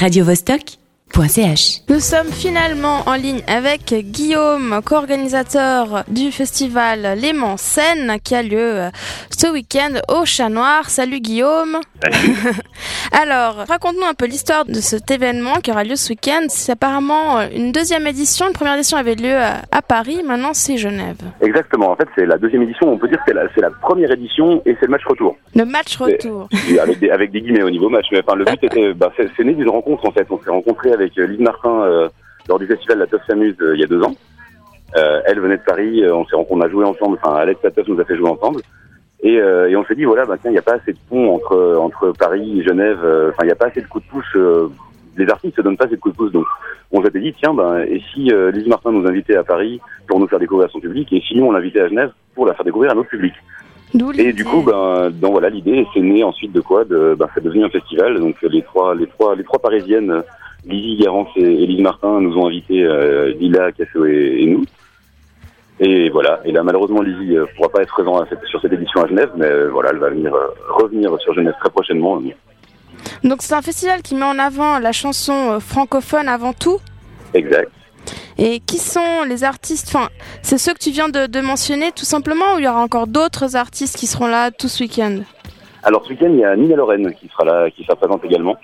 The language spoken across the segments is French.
radiovostok.ch. Nous sommes finalement en ligne avec Guillaume, co-organisateur du festival Léman Scène qui a lieu euh, ce week-end au Chat Noir. Salut Guillaume. Alors, raconte-nous un peu l'histoire de cet événement qui aura lieu ce week-end. C'est apparemment euh, une deuxième édition. Une première édition avait lieu à, à Paris, maintenant c'est Genève. Exactement. En fait, c'est la deuxième édition. On peut dire que c'est la, première édition et c'est le match retour. Le match retour. Et avec, des, avec des guillemets au niveau match. Mais enfin, le but était, bah, c'est, né d'une rencontre en fait. On s'est rencontré avec euh, Lise Martin euh, lors du festival La Teuf s'amuse euh, il y a deux ans. Elle venait de Paris. on s'est rencontrés, on a joué ensemble. Enfin, Alex La Teuf nous a fait jouer ensemble. Et, et on s'est dit voilà, bah, tiens, il n'y a pas assez de pont entre entre Paris et Genève. Enfin, il n'y a pas assez de coups de pouce. les artistes se donnent pas assez de coups de pouce. Donc, on s'était dit tiens, ben, et si euh, Lise Martin nous invitait à Paris pour nous faire découvrir à son public, et si nous on l'invitait à Genève pour la faire découvrir à notre public. Et du coup, ben, donc voilà, l'idée, c'est né ensuite de quoi? De, ben, c'est devenu un festival. Donc les trois, les trois, les trois parisiennes, Lizzie, Garance et Élise Martin, nous ont invités, euh, Lila, Casso et, et nous. Et voilà. Et là, malheureusement, Lizzie euh, pourra pas être présente sur cette édition à Genève, mais euh, voilà, elle va venir revenir sur Genève très prochainement. Donc c'est un festival qui met en avant la chanson francophone avant tout. Exact. Et qui sont les artistes Enfin, c'est ceux que tu viens de, de mentionner tout simplement ou il y aura encore d'autres artistes qui seront là tout ce week-end? Alors ce week-end, il y a Nina Lorraine qui sera là, qui sera présente également,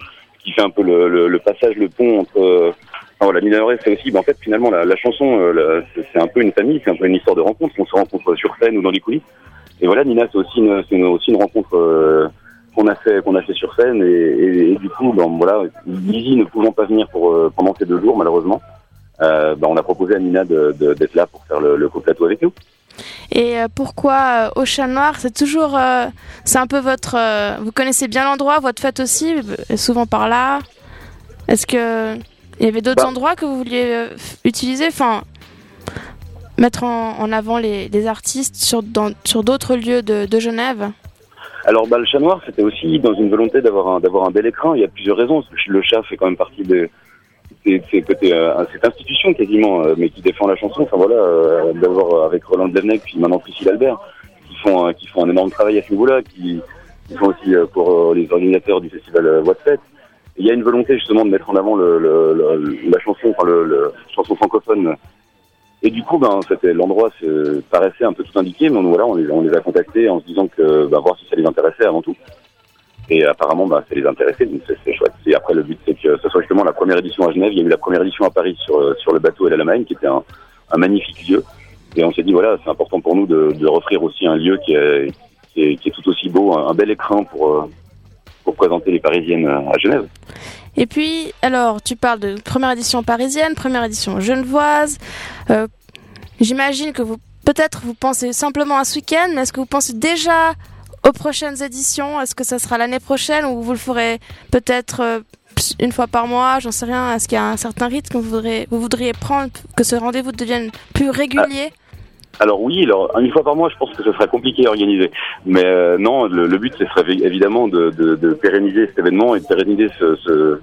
qui fait un peu le, le, le passage, le pont entre. euh, enfin, voilà, Nina Lorraine, c'est aussi, ben, en fait, finalement, la, la chanson, euh, c'est un peu une famille, c'est un peu une histoire de rencontre. On se rencontre sur scène ou dans les coulisses. Et voilà, Nina, c'est aussi une, une- aussi une rencontre euh, qu'on a fait, qu'on a fait sur scène. Et, et, et du coup, ben, voilà, Lizzie ne pouvant pas venir pour euh, pendant ces deux jours, malheureusement. Euh, ben, on a proposé à Nina d'être là pour faire le, le co-plateau avec nous. Et euh, pourquoi euh, au Chat Noir? C'est toujours, euh, c'est un peu votre, euh, vous connaissez bien l'endroit, votre fête aussi, souvent par là. Est-ce que il y avait d'autres Bah. endroits que vous vouliez utiliser, enfin mettre en, en avant les, les artistes sur dans- sur d'autres lieux de, de Genève? Alors, bah, le chat noir, c'était aussi dans une volonté d'avoir un, d'avoir un bel écran. Il y a plusieurs raisons. Le chat fait quand même partie de côté euh, cette institution quasiment, euh, mais qui défend la chanson. Enfin voilà, euh, d'avoir euh, avec Roland Devnec puis maintenant Priscille Albert, qui font euh, qui font un énorme travail à ce niveau-là, qui, qui font aussi euh, pour les organisateurs du festival What's Fête. Et Il y a une volonté justement de mettre en avant le, le, le- la chanson, enfin le, le chanson francophone. Et du coup, ben, c'était l'endroit paraissait un peu tout indiqué, mais on, voilà, on les, on les a contactés en se disant que bah, voir si ça les intéressait avant tout. Et apparemment, bah, ça les intéressait, donc c'est chouette. Et après, le but, c'est que ce soit justement la première édition à Genève. Il y a eu la première édition à Paris sur, euh, sur le bateau El Alamein, qui était un, un magnifique lieu. Et on s'est dit, voilà, c'est important pour nous de, de offrir aussi un lieu qui est, qui est, qui est tout aussi beau, un, un bel écran pour, euh, pour présenter les Parisiennes à Genève. Et puis, alors, tu parles de première édition parisienne, première édition genevoise. Euh, J'imagine que vous, peut-être, vous pensez simplement à ce week-end, mais est-ce que vous pensez déjà aux prochaines éditions Est-ce que ça sera l'année prochaine ou vous le ferez peut-être euh, une fois par mois? J'en sais rien. Est-ce qu'il y a un certain rythme que vous voudriez, vous voudriez prendre, que ce rendez-vous devienne plus régulier? Alors oui, alors une fois par mois, je pense que ce serait compliqué à organiser. Mais euh, non, le, but, ce serait évi- évidemment de, pérenniser cet événement et de pérenniser ce,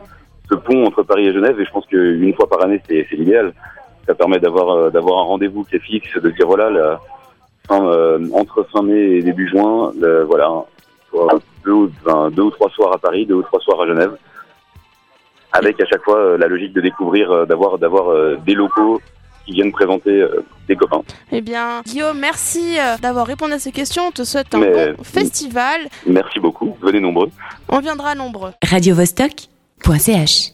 pont entre Paris et Genève. Et je pense qu'une fois par année, c'est l'idéal. Ça permet d'avoir euh, d'avoir un rendez-vous qui est fixe, de dire voilà, fin, euh, entre fin mai et début juin, le- voilà, soit deux, ou, enfin, deux ou trois soirs à Paris, deux ou trois soirs à Genève, avec à chaque fois euh, la logique de découvrir, euh, d'avoir d'avoir euh, des locaux qui viennent présenter euh, des copains. Eh bien, Guillaume, merci euh, d'avoir répondu à ces questions. On te souhaite un Mais- bon festival. Merci beaucoup. Venez nombreux. On viendra nombreux. radiovostok.ch